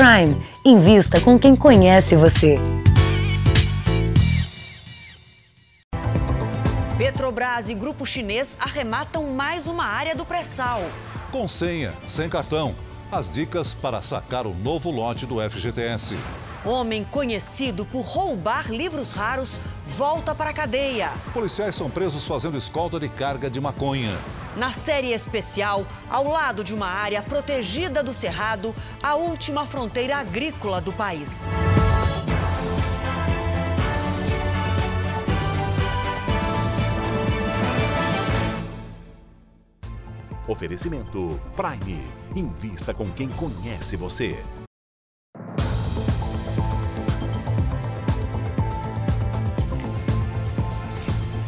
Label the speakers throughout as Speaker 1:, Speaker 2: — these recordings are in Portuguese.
Speaker 1: Prime. Invista com quem conhece você.
Speaker 2: Petrobras e grupo chinês arrematam mais uma área do pré-sal.
Speaker 3: Com senha, sem cartão. As dicas para sacar o novo lote do FGTS.
Speaker 2: Homem conhecido por roubar livros raros volta para a cadeia.
Speaker 3: Policiais são presos fazendo escolta de carga de maconha.
Speaker 2: Na série especial, ao lado de uma área protegida do Cerrado, a última fronteira agrícola do país.
Speaker 4: Oferecimento Prime. Invista com quem conhece você.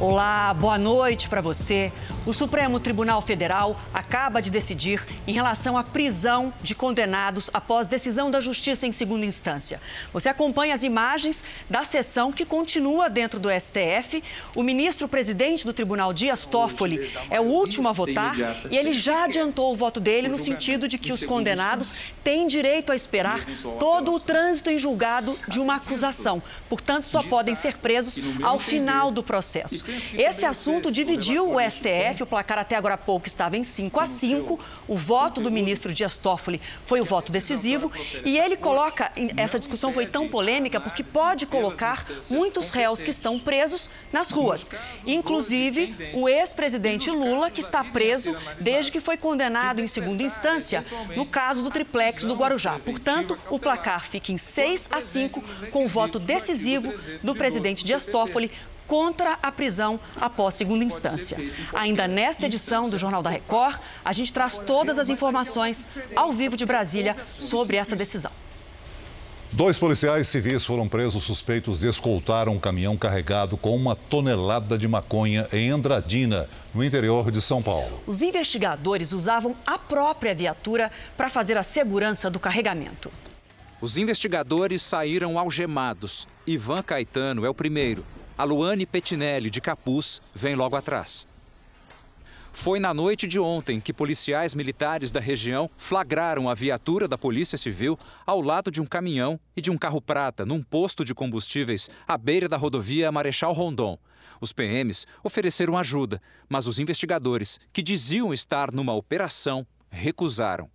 Speaker 2: Olá, boa noite para você. O Supremo Tribunal Federal acaba de decidir em relação à prisão de condenados após decisão da Justiça em segunda instância. Você acompanha as imagens da sessão que continua dentro do STF. O ministro-presidente do Tribunal, Dias Toffoli, é o último a votar e ele já adiantou o voto dele no sentido de que os condenados têm direito a esperar todo o trânsito em julgado de uma acusação. Portanto, só podem ser presos ao final do processo. Esse assunto dividiu o STF STF, o placar até agora há pouco estava em 5 a 5. O voto do ministro Dias Toffoli foi o voto decisivo. E ele coloca, essa discussão foi tão polêmica porque pode colocar muitos réus que estão presos nas ruas, inclusive o ex-presidente Lula, que está preso desde que foi condenado em segunda instância no caso do triplex do Guarujá. Portanto, o placar fica em 6 a 5 com o voto decisivo do presidente Dias Toffoli contra a prisão após segunda instância. Ainda nesta edição do Jornal da Record, a gente traz todas as informações ao vivo de Brasília sobre essa decisão.
Speaker 3: Dois policiais civis foram presos suspeitos de escoltar um caminhão carregado com uma tonelada de maconha em Andradina, no interior de São Paulo.
Speaker 2: Os investigadores usavam a própria viatura para fazer a segurança do carregamento.
Speaker 5: Os investigadores saíram algemados. Ivan Caetano é o primeiro. A Luane Petinelli, de Capuz, vem logo atrás. Foi na noite de ontem que policiais militares da região flagraram a viatura da Polícia Civil ao lado de um caminhão e de um carro prata num posto de combustíveis à beira da rodovia Marechal Rondon. Os PMs ofereceram ajuda, mas os investigadores, que diziam estar numa operação, recusaram.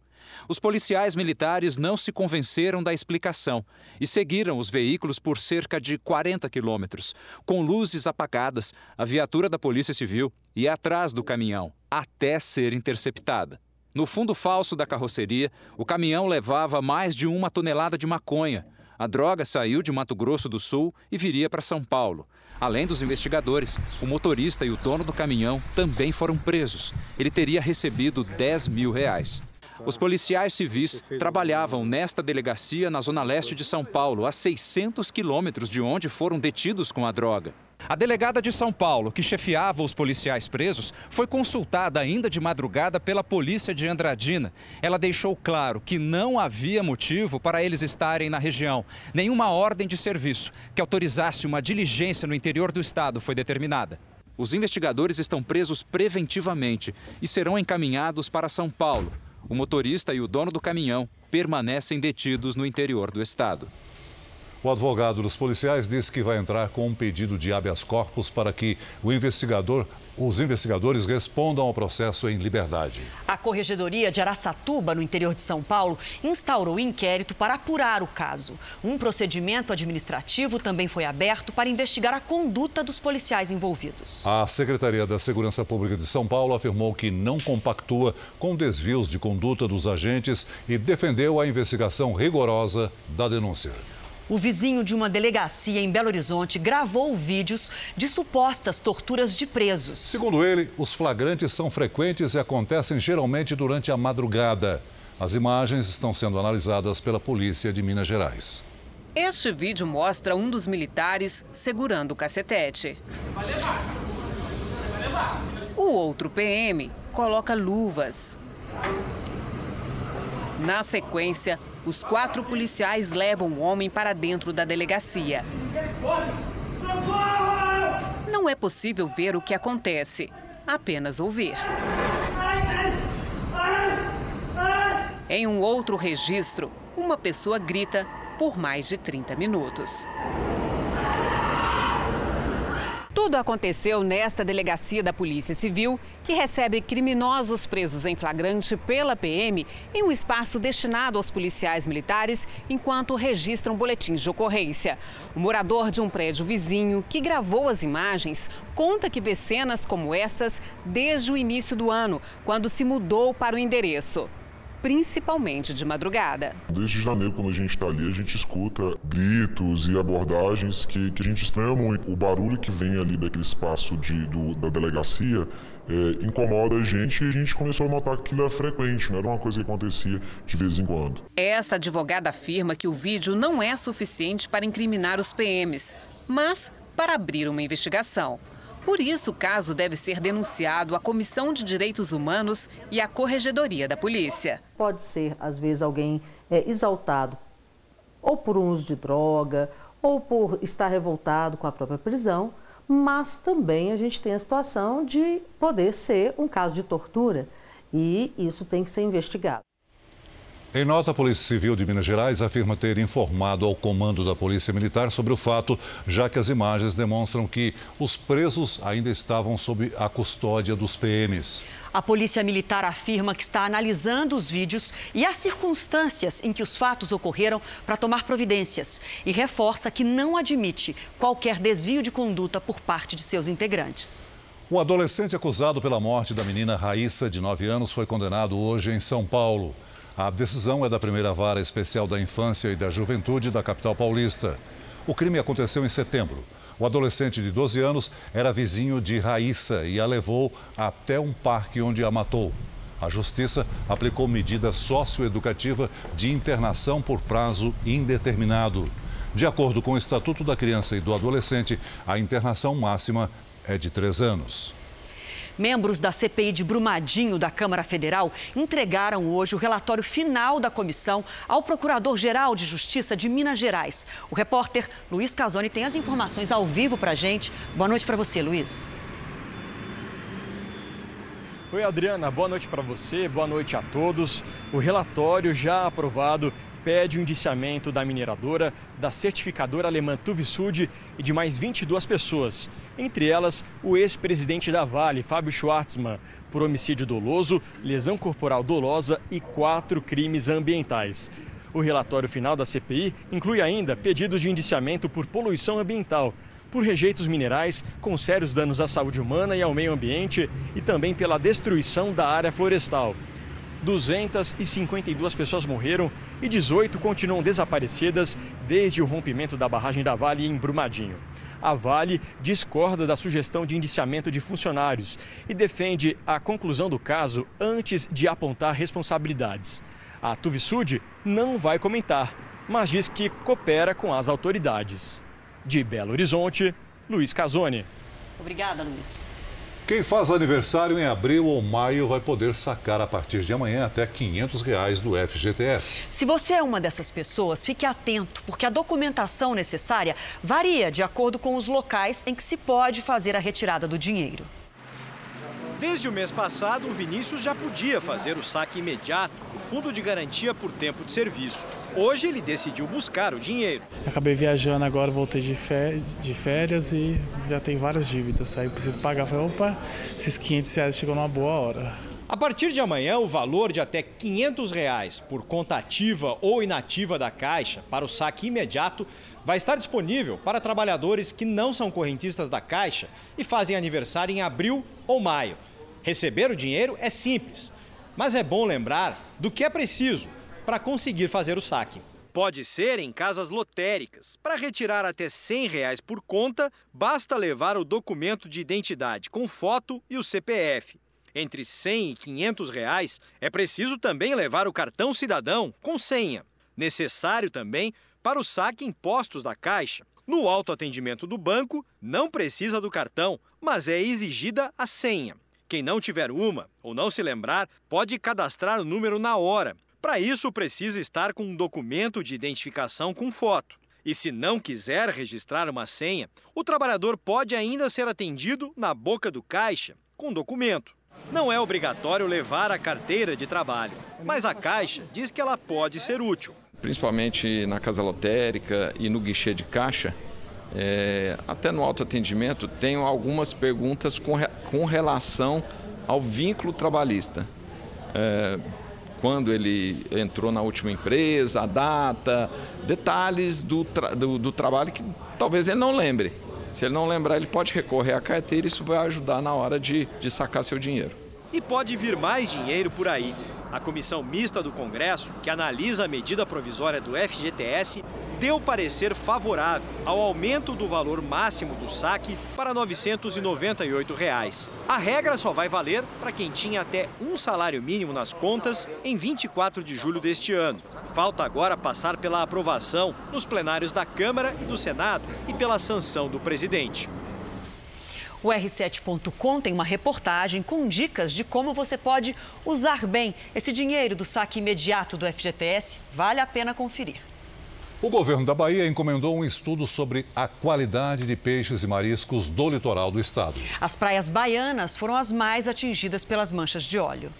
Speaker 5: Os policiais militares não se convenceram da explicação e seguiram os veículos por cerca de 40 quilômetros, com luzes apagadas, a viatura da Polícia Civil e atrás do caminhão, até ser interceptada. No fundo falso da carroceria, o caminhão levava mais de uma tonelada de maconha. A droga saiu de Mato Grosso do Sul e viria para São Paulo. Além dos investigadores, o motorista e o dono do caminhão também foram presos. Ele teria recebido 10 mil reais. Os policiais civis trabalhavam nesta delegacia na zona leste de São Paulo, a 600 quilômetros de onde foram detidos com a droga. A delegada de São Paulo, que chefiava os policiais presos, foi consultada ainda de madrugada pela polícia de Andradina. Ela deixou claro que não havia motivo para eles estarem na região. Nenhuma ordem de serviço que autorizasse uma diligência no interior do estado foi determinada. Os investigadores estão presos preventivamente e serão encaminhados para São Paulo. O motorista e o dono do caminhão permanecem detidos no interior do estado.
Speaker 3: O advogado dos policiais disse que vai entrar com um pedido de habeas corpus para que o investigador, os investigadores respondam ao processo em liberdade.
Speaker 2: A Corregedoria de Araçatuba, no interior de São Paulo, instaurou inquérito para apurar o caso. Um procedimento administrativo também foi aberto para investigar a conduta dos policiais envolvidos.
Speaker 3: A Secretaria da Segurança Pública de São Paulo afirmou que não compactua com desvios de conduta dos agentes e defendeu a investigação rigorosa da denúncia.
Speaker 2: O vizinho de uma delegacia em Belo Horizonte gravou vídeos de supostas torturas de presos.
Speaker 3: Segundo ele, os flagrantes são frequentes e acontecem geralmente durante a madrugada. As imagens estão sendo analisadas pela polícia de Minas Gerais.
Speaker 6: Este vídeo mostra um dos militares segurando o cacetete. Vai levar. Vai levar. O outro PM coloca luvas. Na sequência, os quatro policiais levam o homem para dentro da delegacia. Não é possível ver o que acontece, apenas ouvir. Em um outro registro, uma pessoa grita por mais de 30 minutos. Tudo aconteceu nesta delegacia da Polícia Civil, que recebe criminosos presos em flagrante pela PM em um espaço destinado aos policiais militares enquanto registram boletins de ocorrência. O morador de um prédio vizinho que gravou as imagens conta que vê cenas como essas desde o início do ano, quando se mudou para o endereço principalmente de madrugada.
Speaker 7: Desde janeiro, quando a gente está ali, a gente escuta gritos e abordagens que, que a gente estranha muito. O barulho que vem ali daquele espaço de, do, da delegacia é, incomoda a gente e a gente começou a notar que aquilo é frequente, não era uma coisa que acontecia de vez em quando.
Speaker 6: Essa advogada afirma que o vídeo não é suficiente para incriminar os PMs, mas para abrir uma investigação. Por isso, o caso deve ser denunciado à Comissão de Direitos Humanos e à Corregedoria da Polícia.
Speaker 8: Pode ser, às vezes, alguém é, exaltado ou por um uso de droga ou por estar revoltado com a própria prisão, mas também a gente tem a situação de poder ser um caso de tortura e isso tem que ser investigado.
Speaker 3: Em nota, a Polícia Civil de Minas Gerais afirma ter informado ao comando da Polícia Militar sobre o fato, já que as imagens demonstram que os presos ainda estavam sob a custódia dos PMs.
Speaker 2: A Polícia Militar afirma que está analisando os vídeos e as circunstâncias em que os fatos ocorreram para tomar providências e reforça que não admite qualquer desvio de conduta por parte de seus integrantes.
Speaker 3: O adolescente acusado pela morte da menina Raíssa, de 9 anos, foi condenado hoje em São Paulo. A decisão é da primeira vara especial da infância e da juventude da capital paulista. O crime aconteceu em setembro. O adolescente de 12 anos era vizinho de Raíssa e a levou até um parque onde a matou. A justiça aplicou medida socioeducativa de internação por prazo indeterminado. De acordo com o Estatuto da Criança e do Adolescente, a internação máxima é de três anos.
Speaker 2: Membros da CPI de Brumadinho da Câmara Federal entregaram hoje o relatório final da comissão ao Procurador-Geral de Justiça de Minas Gerais. O repórter Luiz Casoni tem as informações ao vivo para a gente. Boa noite para você, Luiz.
Speaker 9: Oi, Adriana, boa noite para você, boa noite a todos. O relatório já aprovado pede o indiciamento da mineradora, da certificadora alemã Tuvisud e de mais 22 pessoas, entre elas o ex-presidente da Vale, Fábio Schwartzmann, por homicídio doloso, lesão corporal dolosa e quatro crimes ambientais. O relatório final da CPI inclui ainda pedidos de indiciamento por poluição ambiental, por rejeitos minerais com sérios danos à saúde humana e ao meio ambiente e também pela destruição da área florestal. 252 pessoas morreram e 18 continuam desaparecidas desde o rompimento da barragem da Vale em Brumadinho. A Vale discorda da sugestão de indiciamento de funcionários e defende a conclusão do caso antes de apontar responsabilidades. A Tuvisud não vai comentar, mas diz que coopera com as autoridades. De Belo Horizonte, Luiz Casoni.
Speaker 2: Obrigada, Luiz.
Speaker 3: Quem faz aniversário em abril ou maio vai poder sacar a partir de amanhã até 500 reais do FGTS.
Speaker 2: Se você é uma dessas pessoas, fique atento, porque a documentação necessária varia de acordo com os locais em que se pode fazer a retirada do dinheiro.
Speaker 10: Desde o mês passado, o Vinícius já podia fazer o saque imediato do Fundo de Garantia por Tempo de Serviço. Hoje ele decidiu buscar o dinheiro.
Speaker 11: Acabei viajando agora, voltei de férias e já tem várias dívidas. Aí eu preciso pagar. Falei, opa, esses 500 reais chegou numa boa hora.
Speaker 10: A partir de amanhã, o valor de até 500 reais por conta ativa ou inativa da Caixa para o saque imediato vai estar disponível para trabalhadores que não são correntistas da Caixa e fazem aniversário em abril ou maio. Receber o dinheiro é simples, mas é bom lembrar do que é preciso para conseguir fazer o saque. Pode ser em casas lotéricas. Para retirar até 100 reais por conta, basta levar o documento de identidade com foto e o CPF. Entre R$ 100 e 500 reais, é preciso também levar o cartão cidadão com senha. Necessário também para o saque em postos da Caixa. No autoatendimento do banco, não precisa do cartão, mas é exigida a senha. Quem não tiver uma ou não se lembrar, pode cadastrar o número na hora. Para isso, precisa estar com um documento de identificação com foto. E se não quiser registrar uma senha, o trabalhador pode ainda ser atendido na boca do caixa com documento. Não é obrigatório levar a carteira de trabalho, mas a Caixa diz que ela pode ser útil.
Speaker 12: Principalmente na casa lotérica e no guichê de caixa, é, até no autoatendimento, tenho algumas perguntas com, com relação ao vínculo trabalhista. É, quando ele entrou na última empresa, a data, detalhes do, tra do, do, trabalho que talvez ele não lembre. Se ele não lembrar, ele pode recorrer à carteira e isso vai ajudar na hora de, de sacar seu dinheiro.
Speaker 10: E pode vir mais dinheiro por aí. A comissão mista do Congresso, que analisa a medida provisória do FGTS, deu parecer favorável ao aumento do valor máximo do saque para 998 reais. A regra só vai valer para quem tinha até um salário mínimo nas contas em 24 de julho deste ano. Falta agora passar pela aprovação nos plenários da Câmara e do Senado e pela sanção do presidente.
Speaker 2: O R7.com tem uma reportagem com dicas de como você pode usar bem esse dinheiro do saque imediato do FGTS. Vale a pena conferir.
Speaker 3: O governo da Bahia encomendou um estudo sobre a qualidade de peixes e mariscos do litoral do estado.
Speaker 2: As praias baianas foram as mais atingidas pelas manchas de óleo.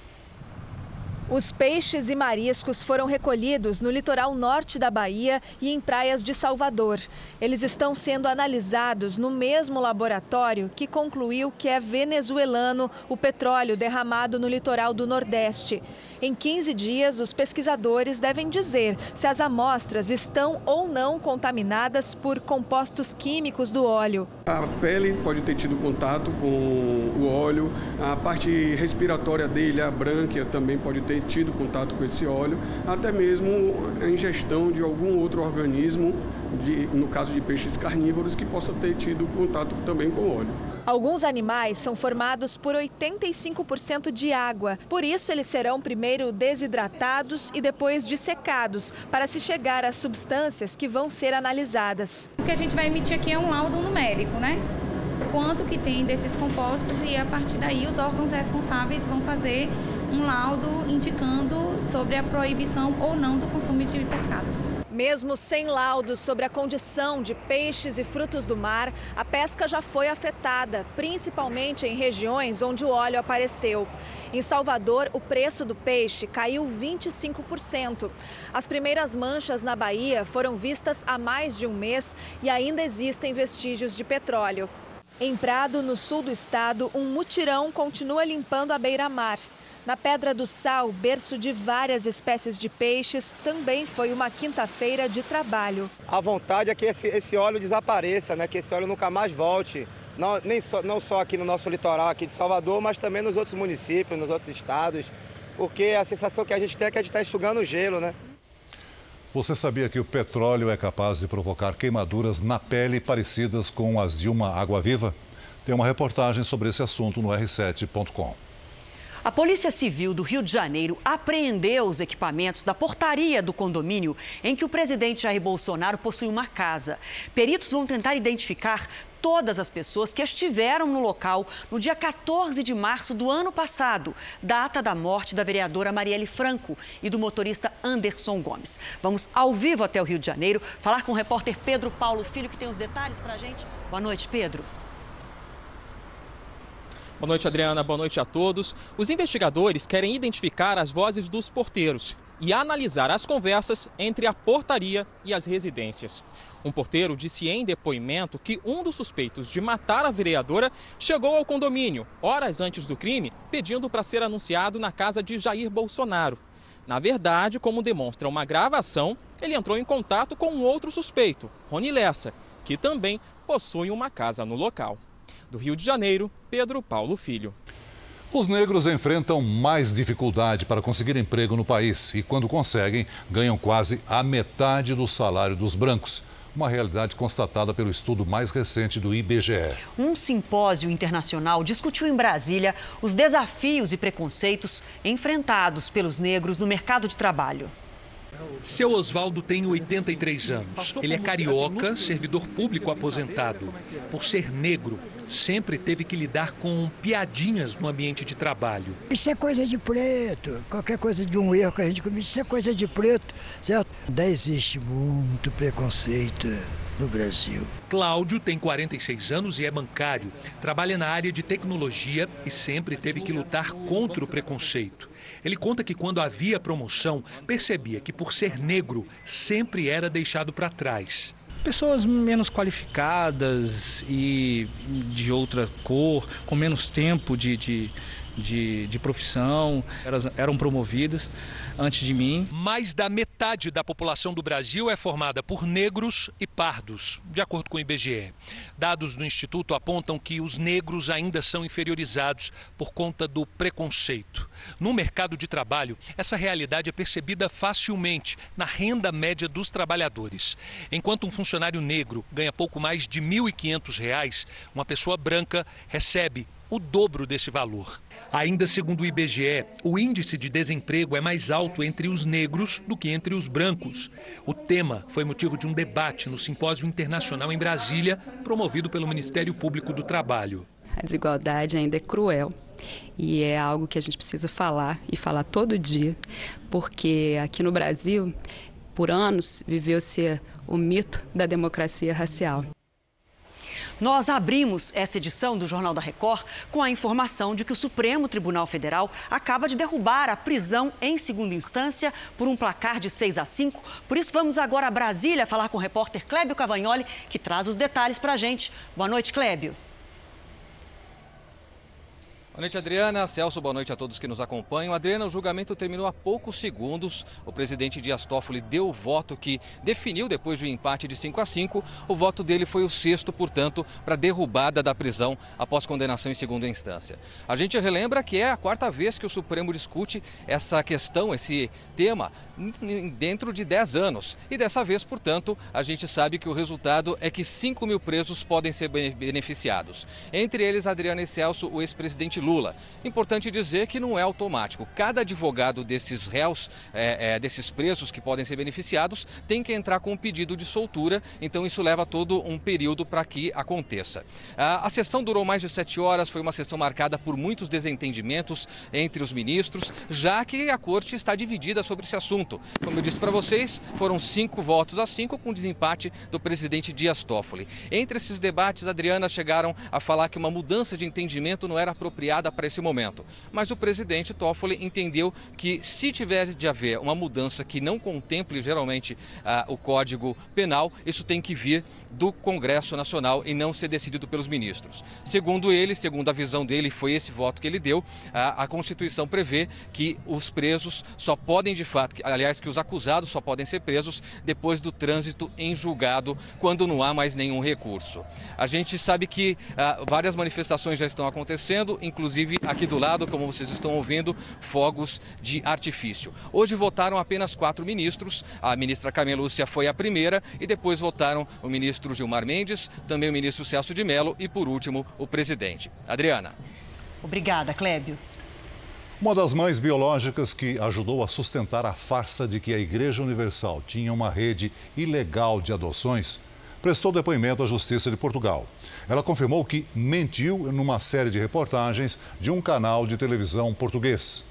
Speaker 13: Os peixes e mariscos foram recolhidos no litoral norte da Bahia e em praias de Salvador. Eles estão sendo analisados no mesmo laboratório que concluiu que é venezuelano o petróleo derramado no litoral do Nordeste. Em 15 dias, os pesquisadores devem dizer se as amostras estão ou não contaminadas por compostos químicos do óleo.
Speaker 14: A pele pode ter tido contato com o óleo, a parte respiratória dele, a brânquia, também pode ter tido contato com esse óleo, até mesmo a ingestão de algum outro organismo, de, no caso de peixes carnívoros, que possa ter tido contato também com o óleo.
Speaker 13: Alguns animais são formados por 85% de água, por isso eles serão primeiro desidratados e depois dissecados, para se chegar às substâncias que vão ser analisadas.
Speaker 15: O que a gente vai emitir aqui é um laudo numérico, né? Quanto que tem desses compostos e a partir daí os órgãos responsáveis vão fazer um laudo indicando sobre a proibição ou não do consumo de pescados.
Speaker 13: Mesmo sem laudos sobre a condição de peixes e frutos do mar, a pesca já foi afetada, principalmente em regiões onde o óleo apareceu. Em Salvador, o preço do peixe caiu 25%. As primeiras manchas na Bahia foram vistas há mais de um mês e ainda existem vestígios de petróleo. Em Prado, no sul do estado, um mutirão continua limpando a beira-mar. Na Pedra do Sal, berço de várias espécies de peixes, também foi uma quinta-feira de trabalho.
Speaker 16: A vontade é que esse, esse, óleo desapareça, né? que esse óleo nunca mais volte. Não, nem só, não só aqui no nosso litoral aqui de Salvador, mas também nos outros municípios, nos outros estados. Porque a sensação que a gente tem é que a gente está enxugando o gelo, né?
Speaker 3: Você sabia que o petróleo é capaz de provocar queimaduras na pele parecidas com as de uma água-viva? Tem uma reportagem sobre esse assunto no r7.com.
Speaker 2: A Polícia Civil do Rio de Janeiro apreendeu os equipamentos da portaria do condomínio em que o presidente Jair Bolsonaro possui uma casa. Peritos vão tentar identificar todas as pessoas que estiveram no local no dia 14 de março do ano passado, data da morte da vereadora Marielle Franco e do motorista Anderson Gomes. Vamos ao vivo até o Rio de Janeiro falar com o repórter Pedro Paulo Filho, que tem os detalhes para a gente. Boa noite, Pedro.
Speaker 9: Boa noite, Adriana. Boa noite a todos. Os investigadores querem identificar as vozes dos porteiros e analisar as conversas entre a portaria e as residências. Um porteiro disse em depoimento que um dos suspeitos de matar a vereadora chegou ao condomínio horas antes do crime, pedindo para ser anunciado na casa de Jair Bolsonaro. Na verdade, como demonstra uma gravação, ele entrou em contato com um outro suspeito, Rony Lessa, que também possui uma casa no local. Do Rio de Janeiro, Pedro Paulo Filho.
Speaker 3: Os negros enfrentam mais dificuldade para conseguir emprego no país e, quando conseguem, ganham quase a metade do salário dos brancos. Uma realidade constatada pelo estudo mais recente do IBGE.
Speaker 2: Um simpósio internacional discutiu em Brasília os desafios e preconceitos enfrentados pelos negros no mercado de trabalho.
Speaker 17: Seu Oswaldo tem 83 anos. Ele é carioca, servidor público aposentado. Por ser negro, sempre teve que lidar com piadinhas no ambiente de trabalho.
Speaker 18: Isso é coisa de preto. Qualquer coisa de um erro que a gente comete, isso é coisa de preto, certo? Ainda existe muito preconceito no Brasil.
Speaker 17: Cláudio tem 46 anos e é bancário. Trabalha na área de tecnologia e sempre teve que lutar contra o preconceito. Ele conta que quando havia promoção, percebia que por ser negro sempre era deixado para trás.
Speaker 19: Pessoas menos qualificadas e de outra cor, com menos tempo de, de de, de profissão, eram, eram promovidas antes de mim.
Speaker 17: Mais da metade da população do Brasil é formada por negros e pardos, de acordo com o IBGE. Dados do Instituto apontam que os negros ainda são inferiorizados por conta do preconceito. No mercado de trabalho, essa realidade é percebida facilmente na renda média dos trabalhadores. Enquanto um funcionário negro ganha pouco mais de R$ 1.500, uma pessoa branca recebe o dobro desse valor. Ainda segundo o IBGE, o índice de desemprego é mais alto entre os negros do que entre os brancos. O tema foi motivo de um debate no Simpósio Internacional em Brasília, promovido pelo Ministério Público do Trabalho.
Speaker 20: A desigualdade ainda é cruel e é algo que a gente precisa falar e falar todo dia, porque aqui no Brasil, por anos, viveu-se o mito da democracia racial.
Speaker 2: Nós abrimos essa edição do Jornal da Record com a informação de que o Supremo Tribunal Federal acaba de derrubar a prisão em segunda instância por um placar de 6 a 5. Por isso, vamos agora a Brasília falar com o repórter Clébio Cavagnoli, que traz os detalhes para a gente. Boa noite, Clébio.
Speaker 21: Boa noite, Adriana. Celso, boa noite a todos que nos acompanham. Adriana, o julgamento terminou há poucos segundos. O presidente Dias Toffoli deu o voto que definiu, depois do empate de 5 a 5, o voto dele foi o sexto, portanto, para derrubada da prisão após condenação em segunda instância. A gente relembra que é a quarta vez que o Supremo discute essa questão, esse tema, dentro de 10 anos. E dessa vez, portanto, a gente sabe que o resultado é que 5 mil presos podem ser beneficiados. Entre eles, Adriana e Celso, o ex-presidente Lula. Importante dizer que não é automático. Cada advogado desses réus, é, é, desses presos que podem ser beneficiados, tem que entrar com um pedido de soltura, então isso leva todo um período para que aconteça. A, a sessão durou mais de sete horas, foi uma sessão marcada por muitos desentendimentos entre os ministros, já que a corte está dividida sobre esse assunto. Como eu disse para vocês, foram cinco votos a cinco com desempate do presidente Dias Toffoli. Entre esses debates, Adriana chegaram a falar que uma mudança de entendimento não era apropriada para esse momento. Mas o presidente Toffoli entendeu que se tiver de haver uma mudança que não contemple geralmente ah, o Código Penal, isso tem que vir do Congresso Nacional e não ser decidido pelos ministros. Segundo ele, segundo a visão dele, foi esse voto que ele deu, ah, a Constituição prevê que os presos só podem de fato, aliás, que os acusados só podem ser presos depois do trânsito em julgado, quando não há mais nenhum recurso. A gente sabe que ah, várias manifestações já estão acontecendo, inclusive aqui do lado, como vocês estão ouvindo, fogos de artifício. Hoje votaram apenas quatro ministros, a ministra Camila Lúcia foi a primeira e depois votaram o ministro Gilmar Mendes, também o ministro Celso de Mello e, por último, o presidente. Adriana.
Speaker 2: Obrigada, Clébio.
Speaker 3: Uma das mães biológicas que ajudou a sustentar a farsa de que a Igreja Universal tinha uma rede ilegal de adoções prestou depoimento à Justiça de Portugal. Ela confirmou que mentiu numa série de reportagens de um canal de televisão português.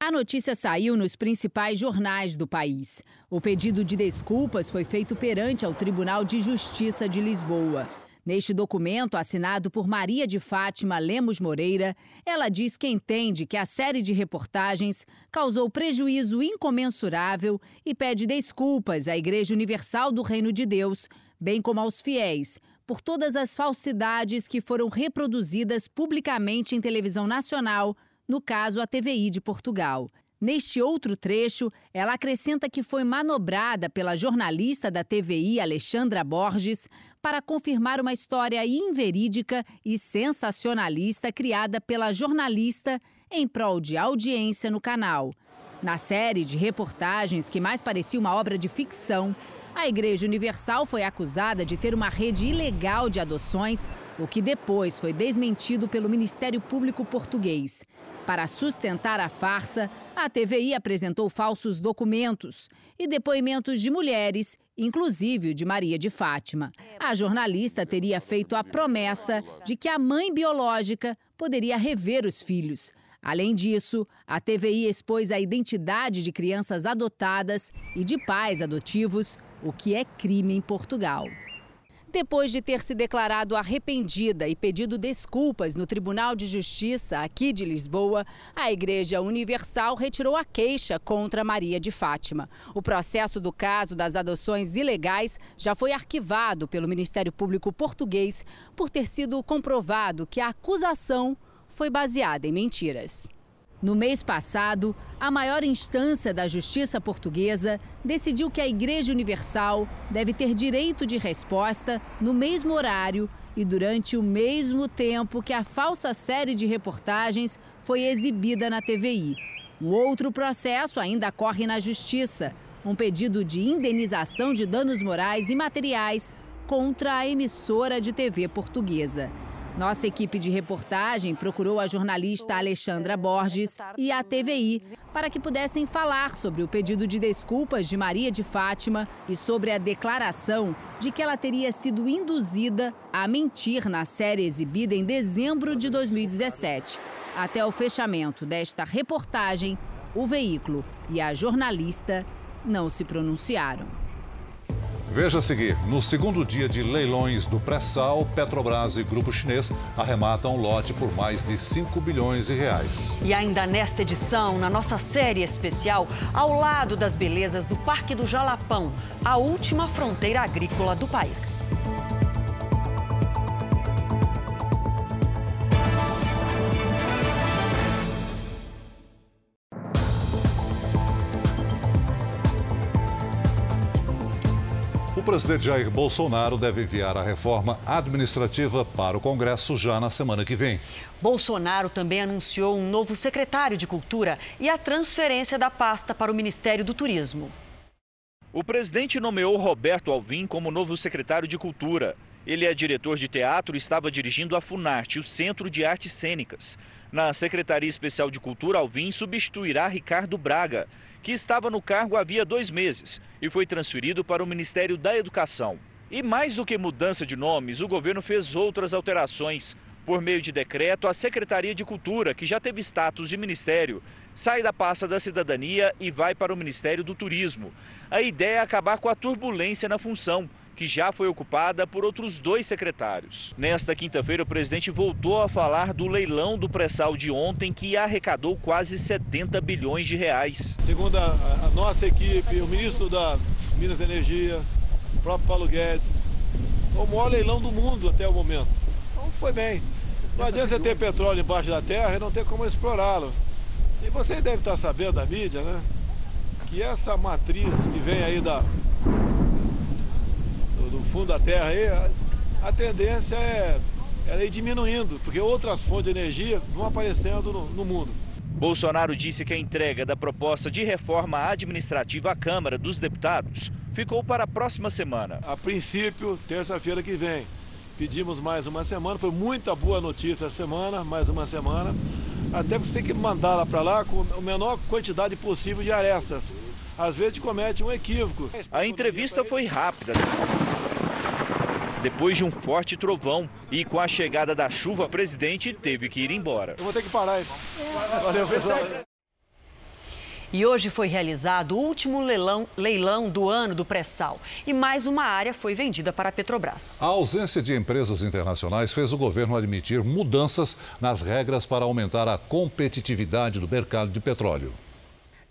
Speaker 22: A notícia saiu nos principais jornais do país. O pedido de desculpas foi feito perante ao Tribunal de Justiça de Lisboa. Neste documento, assinado por Maria de Fátima Lemos Moreira, ela diz que entende que a série de reportagens causou prejuízo incomensurável e pede desculpas à Igreja Universal do Reino de Deus, bem como aos fiéis, por todas as falsidades que foram reproduzidas publicamente em televisão nacional, no caso a TVI de Portugal. Neste outro trecho, ela acrescenta que foi manobrada pela jornalista da TVI, Alexandra Borges, para confirmar uma história inverídica e sensacionalista criada pela jornalista em prol de audiência no canal. Na série de reportagens que mais parecia uma obra de ficção, a Igreja Universal foi acusada de ter uma rede ilegal de adoções, o que depois foi desmentido pelo Ministério Público Português. Para sustentar a farsa, a TVI apresentou falsos documentos e depoimentos de mulheres, inclusive o de Maria de Fátima. A jornalista teria feito a promessa de que a mãe biológica poderia rever os filhos. Além disso, a TVI expôs a identidade de crianças adotadas e de pais adotivos o que é crime em Portugal. Depois de ter se declarado arrependida e pedido desculpas no Tribunal de Justiça aqui de Lisboa, a Igreja Universal retirou a queixa contra Maria de Fátima. O processo do caso das adoções ilegais já foi arquivado pelo Ministério Público Português por ter sido comprovado que a acusação foi baseada em mentiras. No mês passado, a maior instância da justiça portuguesa decidiu que a Igreja Universal deve ter direito de resposta no mesmo horário e durante o mesmo tempo que a falsa série de reportagens foi exibida na TVI. Um outro processo ainda corre na Justiça um pedido de indenização de danos morais e materiais contra a emissora de TV portuguesa. Nossa equipe de reportagem procurou a jornalista Alexandra Borges e a TVI para que pudessem falar sobre o pedido de desculpas de Maria de Fátima e sobre a declaração de que ela teria sido induzida a mentir na série exibida em dezembro de 2017. Até o fechamento desta reportagem, o veículo e a jornalista não se pronunciaram.
Speaker 3: Veja a seguir: no segundo dia de leilões do pré-sal, Petrobras e Grupo Chinês arrematam lote por mais de 5 bilhões de reais.
Speaker 2: E ainda nesta edição, na nossa série especial, ao lado das belezas do Parque do Jalapão, a última fronteira agrícola do país.
Speaker 3: Presidente Jair Bolsonaro deve enviar a reforma administrativa para o Congresso já na semana que vem.
Speaker 2: Bolsonaro também anunciou um novo secretário de Cultura e a transferência da pasta para o Ministério do Turismo.
Speaker 23: O presidente nomeou Roberto Alvim como novo secretário de Cultura. Ele é diretor de teatro e estava dirigindo a Funarte, o Centro de Artes Cênicas. Na Secretaria Especial de Cultura, Alvim substituirá Ricardo Braga que estava no cargo havia dois meses e foi transferido para o Ministério da Educação. E mais do que mudança de nomes, o governo fez outras alterações. Por meio de decreto, a Secretaria de Cultura, que já teve status de ministério, sai da pasta da cidadania e vai para o Ministério do Turismo. A ideia é acabar com a turbulência na função que já foi ocupada por outros dois secretários. Nesta quinta-feira, o presidente voltou a falar do leilão do pré-sal de ontem, que arrecadou quase 70 bilhões de reais.
Speaker 24: Segundo a, a nossa equipe, o ministro da Minas e Energia, o próprio Paulo Guedes, o maior leilão do mundo até o momento. Então foi bem. Não adianta você ter petróleo embaixo da terra e não ter como explorá-lo. E você deve estar sabendo da mídia, né? Que essa matriz que vem aí da, fundo da terra aí, a, a tendência é, é ir diminuindo, porque outras fontes de energia vão aparecendo no, no mundo.
Speaker 23: Bolsonaro disse que a entrega da proposta de reforma administrativa à Câmara dos Deputados ficou para a próxima semana.
Speaker 24: A princípio, terça-feira que vem. Pedimos mais uma semana, foi muita boa notícia essa semana, mais uma semana. Até porque você tem que mandar lá para lá com a menor quantidade possível de arestas. Às vezes comete um equívoco.
Speaker 23: A entrevista foi rápida depois de um forte trovão. E com a chegada da chuva, o presidente teve que ir embora.
Speaker 24: Eu vou ter que parar, então. Valeu, pessoal.
Speaker 2: E hoje foi realizado o último leilão, leilão do ano do pré-sal. E mais uma área foi vendida para a Petrobras.
Speaker 3: A ausência de empresas internacionais fez o governo admitir mudanças nas regras para aumentar a competitividade do mercado de petróleo.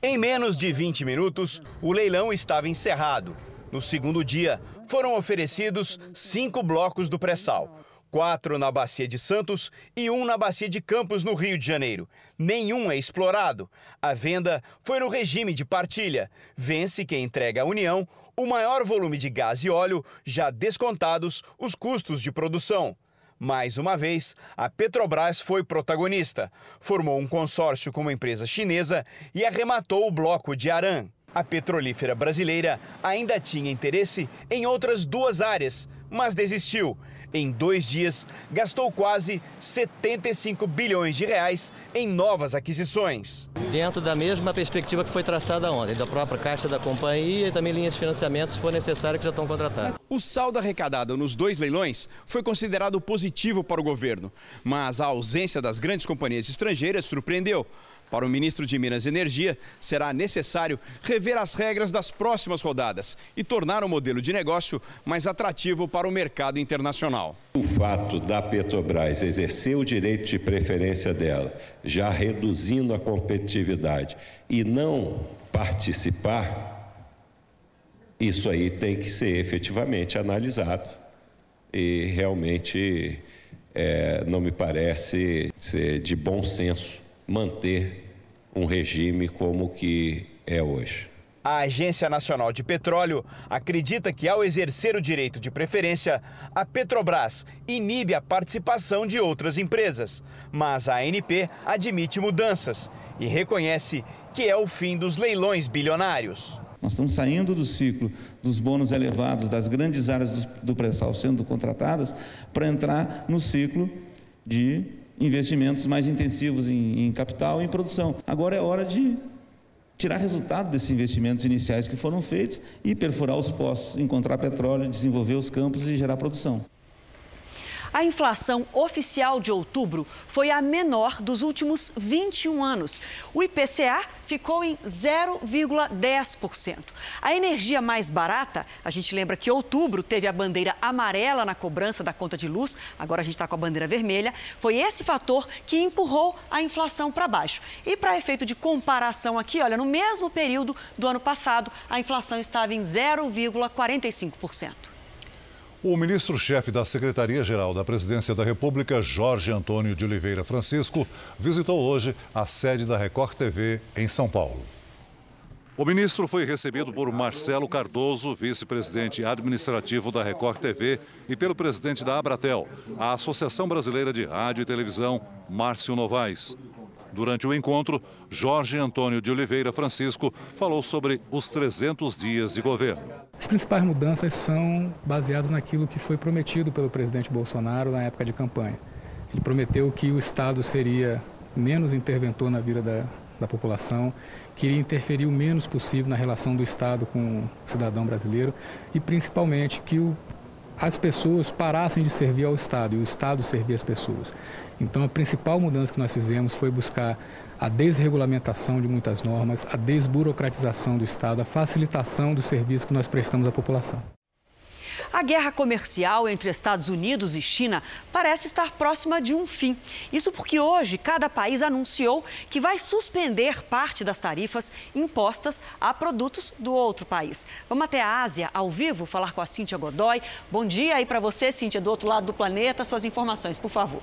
Speaker 25: Em menos de 20 minutos, o leilão estava encerrado. No segundo dia, foram oferecidos cinco blocos do pré-sal. Quatro na Bacia de Santos e um na Bacia de Campos, no Rio de Janeiro. Nenhum é explorado. A venda foi no regime de partilha. Vence quem entrega à União o maior volume de gás e óleo, já descontados os custos de produção. Mais uma vez, a Petrobras foi protagonista. Formou um consórcio com uma empresa chinesa e arrematou o bloco de Aran. A petrolífera brasileira ainda tinha interesse em outras duas áreas, mas desistiu. Em dois dias, gastou quase 75 bilhões de reais em novas aquisições.
Speaker 26: Dentro da mesma perspectiva que foi traçada ontem, da própria Caixa da companhia e também linhas de financiamento, se for necessário, que já estão contratadas.
Speaker 25: O saldo arrecadado nos dois leilões foi considerado positivo para o governo, mas a ausência das grandes companhias estrangeiras surpreendeu. Para o ministro de Minas e Energia, será necessário rever as regras das próximas rodadas e tornar o modelo de negócio mais atrativo para o mercado internacional.
Speaker 27: O fato da Petrobras exercer o direito de preferência dela, já reduzindo a competitividade, e não participar, isso aí tem que ser efetivamente analisado e realmente é, não me parece ser de bom senso manter um regime como que é hoje.
Speaker 25: A Agência Nacional de Petróleo acredita que, ao exercer o direito de preferência, a Petrobras inibe a participação de outras empresas. Mas a ANP admite mudanças e reconhece que é o fim dos leilões bilionários.
Speaker 28: Nós estamos saindo do ciclo dos bônus elevados, das grandes áreas do pré-sal sendo contratadas, para entrar no ciclo de investimentos mais intensivos em, em capital e em produção. Agora é hora de tirar resultado desses investimentos iniciais que foram feitos e perfurar os poços, encontrar petróleo, desenvolver os campos e gerar produção.
Speaker 2: A inflação oficial de outubro foi a menor dos últimos 21 anos. O IPCA ficou em 0,10%. A energia mais barata, a gente lembra que outubro teve a bandeira amarela na cobrança da conta de luz, agora a gente está com a bandeira vermelha. Foi esse fator que empurrou a inflação para baixo. E para efeito de comparação aqui, olha, no mesmo período do ano passado, a inflação estava em 0,45%.
Speaker 3: O ministro-chefe da Secretaria-Geral da Presidência da República, Jorge Antônio de Oliveira Francisco, visitou hoje a sede da Record TV em São Paulo. O ministro foi recebido por Marcelo Cardoso, vice-presidente administrativo da Record TV, e pelo presidente da Abratel, a Associação Brasileira de Rádio e Televisão, Márcio Novaes. Durante o encontro, Jorge Antônio de Oliveira Francisco falou sobre os 300 dias de governo.
Speaker 29: As principais mudanças são baseadas naquilo que foi prometido pelo presidente Bolsonaro na época de campanha. Ele prometeu que o Estado seria menos interventor na vida da, da população, queria interferir o menos possível na relação do Estado com o cidadão brasileiro e, principalmente, que o, as pessoas parassem de servir ao Estado e o Estado servir as pessoas. Então, a principal mudança que nós fizemos foi buscar a desregulamentação de muitas normas, a desburocratização do Estado, a facilitação do serviço que nós prestamos à população.
Speaker 2: A guerra comercial entre Estados Unidos e China parece estar próxima de um fim. Isso porque hoje cada país anunciou que vai suspender parte das tarifas impostas a produtos do outro país. Vamos até a Ásia, ao vivo, falar com a Cíntia Godoy. Bom dia aí para você, Cíntia, do outro lado do planeta. Suas informações, por favor.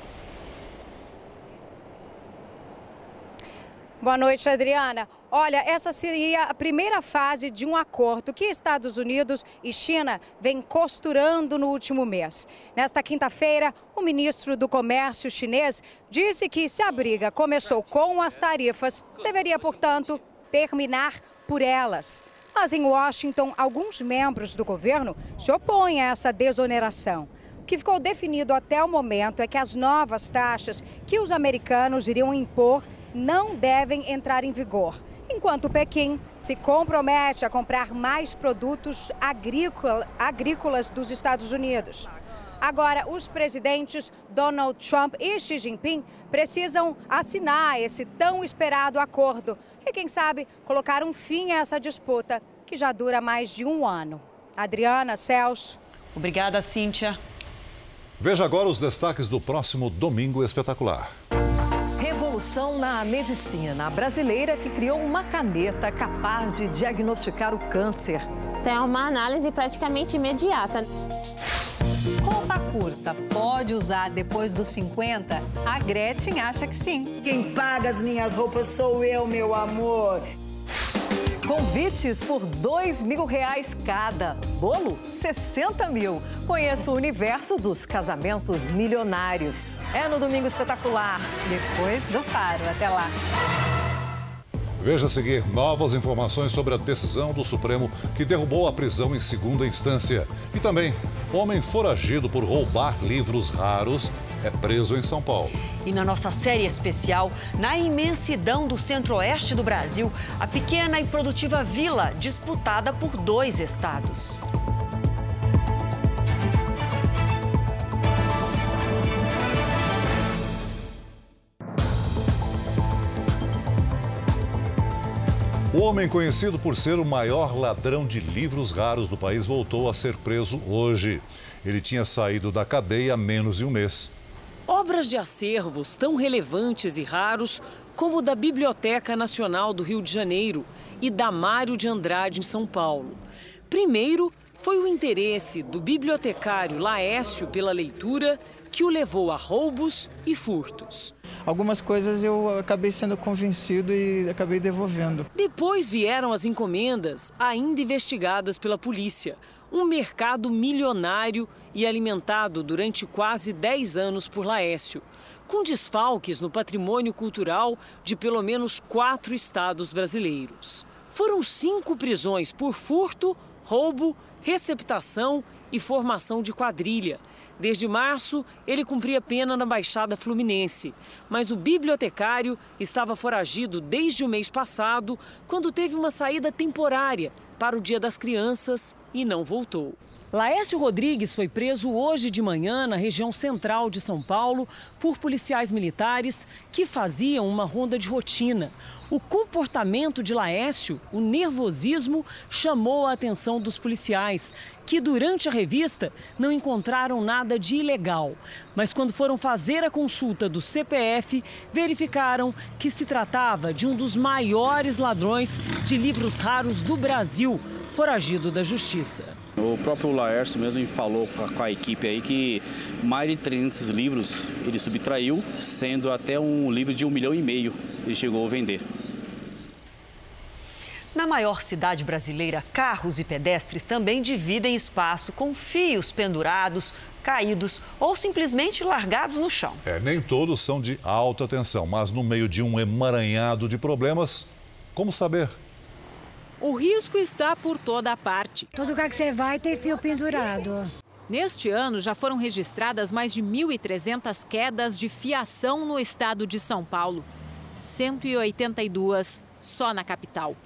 Speaker 30: Boa noite, Adriana. Olha, essa seria a primeira fase de um acordo que Estados Unidos e China vêm costurando no último mês. Nesta quinta-feira, o ministro do Comércio chinês disse que se a briga começou com as tarifas, deveria, portanto, terminar por elas. Mas em Washington, alguns membros do governo se opõem a essa desoneração. O que ficou definido até o momento é que as novas taxas que os americanos iriam impor não devem entrar em vigor, enquanto Pequim se compromete a comprar mais produtos agrícola, agrícolas dos Estados Unidos. Agora, os presidentes Donald Trump e Xi Jinping precisam assinar esse tão esperado acordo e, quem sabe, colocar um fim a essa disputa que já dura mais de um ano. Adriana, Celso.
Speaker 2: Obrigada, Cíntia.
Speaker 3: Veja agora os destaques do próximo Domingo Espetacular
Speaker 31: revolução na medicina. A brasileira que criou uma caneta capaz de diagnosticar o câncer.
Speaker 32: Tem uma análise praticamente imediata.
Speaker 31: Roupa curta pode usar depois dos 50? A Gretchen acha que sim.
Speaker 33: Quem paga as minhas roupas sou eu, meu amor.
Speaker 31: Convites por dois mil reais cada. Bolo, 60 mil. Conheça o universo dos casamentos milionários. É no Domingo Espetacular, depois do Faro. Até lá.
Speaker 3: Veja a seguir novas informações sobre a decisão do Supremo que derrubou a prisão em segunda instância. E também, homem foragido por roubar livros raros é preso em São Paulo.
Speaker 2: E na nossa série especial, na imensidão do centro-oeste do Brasil, a pequena e produtiva vila disputada por dois estados.
Speaker 3: O homem conhecido por ser o maior ladrão de livros raros do país voltou a ser preso hoje. Ele tinha saído da cadeia há menos de um mês.
Speaker 34: Obras de acervos tão relevantes e raros como o da Biblioteca Nacional do Rio de Janeiro e da Mário de Andrade em São Paulo. Primeiro, foi o interesse do bibliotecário Laécio pela leitura que o levou a roubos e furtos.
Speaker 35: Algumas coisas eu acabei sendo convencido e acabei devolvendo.
Speaker 34: Depois vieram as encomendas, ainda investigadas pela polícia. Um mercado milionário e alimentado durante quase 10 anos por Laécio, com desfalques no patrimônio cultural de pelo menos quatro estados brasileiros. Foram cinco prisões por furto, roubo, receptação e formação de quadrilha. Desde março, ele cumpria pena na Baixada Fluminense, mas o bibliotecário estava foragido desde o mês passado, quando teve uma saída temporária para o Dia das Crianças e não voltou. Laércio Rodrigues foi preso hoje de manhã na região central de São Paulo por policiais militares que faziam uma ronda de rotina. O comportamento de Laércio, o nervosismo, chamou a atenção dos policiais, que durante a revista não encontraram nada de ilegal. Mas quando foram fazer a consulta do CPF, verificaram que se tratava de um dos maiores ladrões de livros raros do Brasil, foragido da justiça.
Speaker 36: O próprio Laércio mesmo falou com a equipe aí que mais de 300 livros ele subtraiu, sendo até um livro de um milhão e meio ele chegou a vender.
Speaker 2: Na maior cidade brasileira, carros e pedestres também dividem espaço com fios pendurados, caídos ou simplesmente largados no chão.
Speaker 3: É, nem todos são de alta tensão, mas no meio de um emaranhado de problemas, como saber?
Speaker 37: O risco está por toda a parte.
Speaker 18: Todo lugar que você vai tem fio pendurado.
Speaker 37: Neste ano, já foram registradas mais de 1.300 quedas de fiação no estado de São Paulo. 182 só na capital.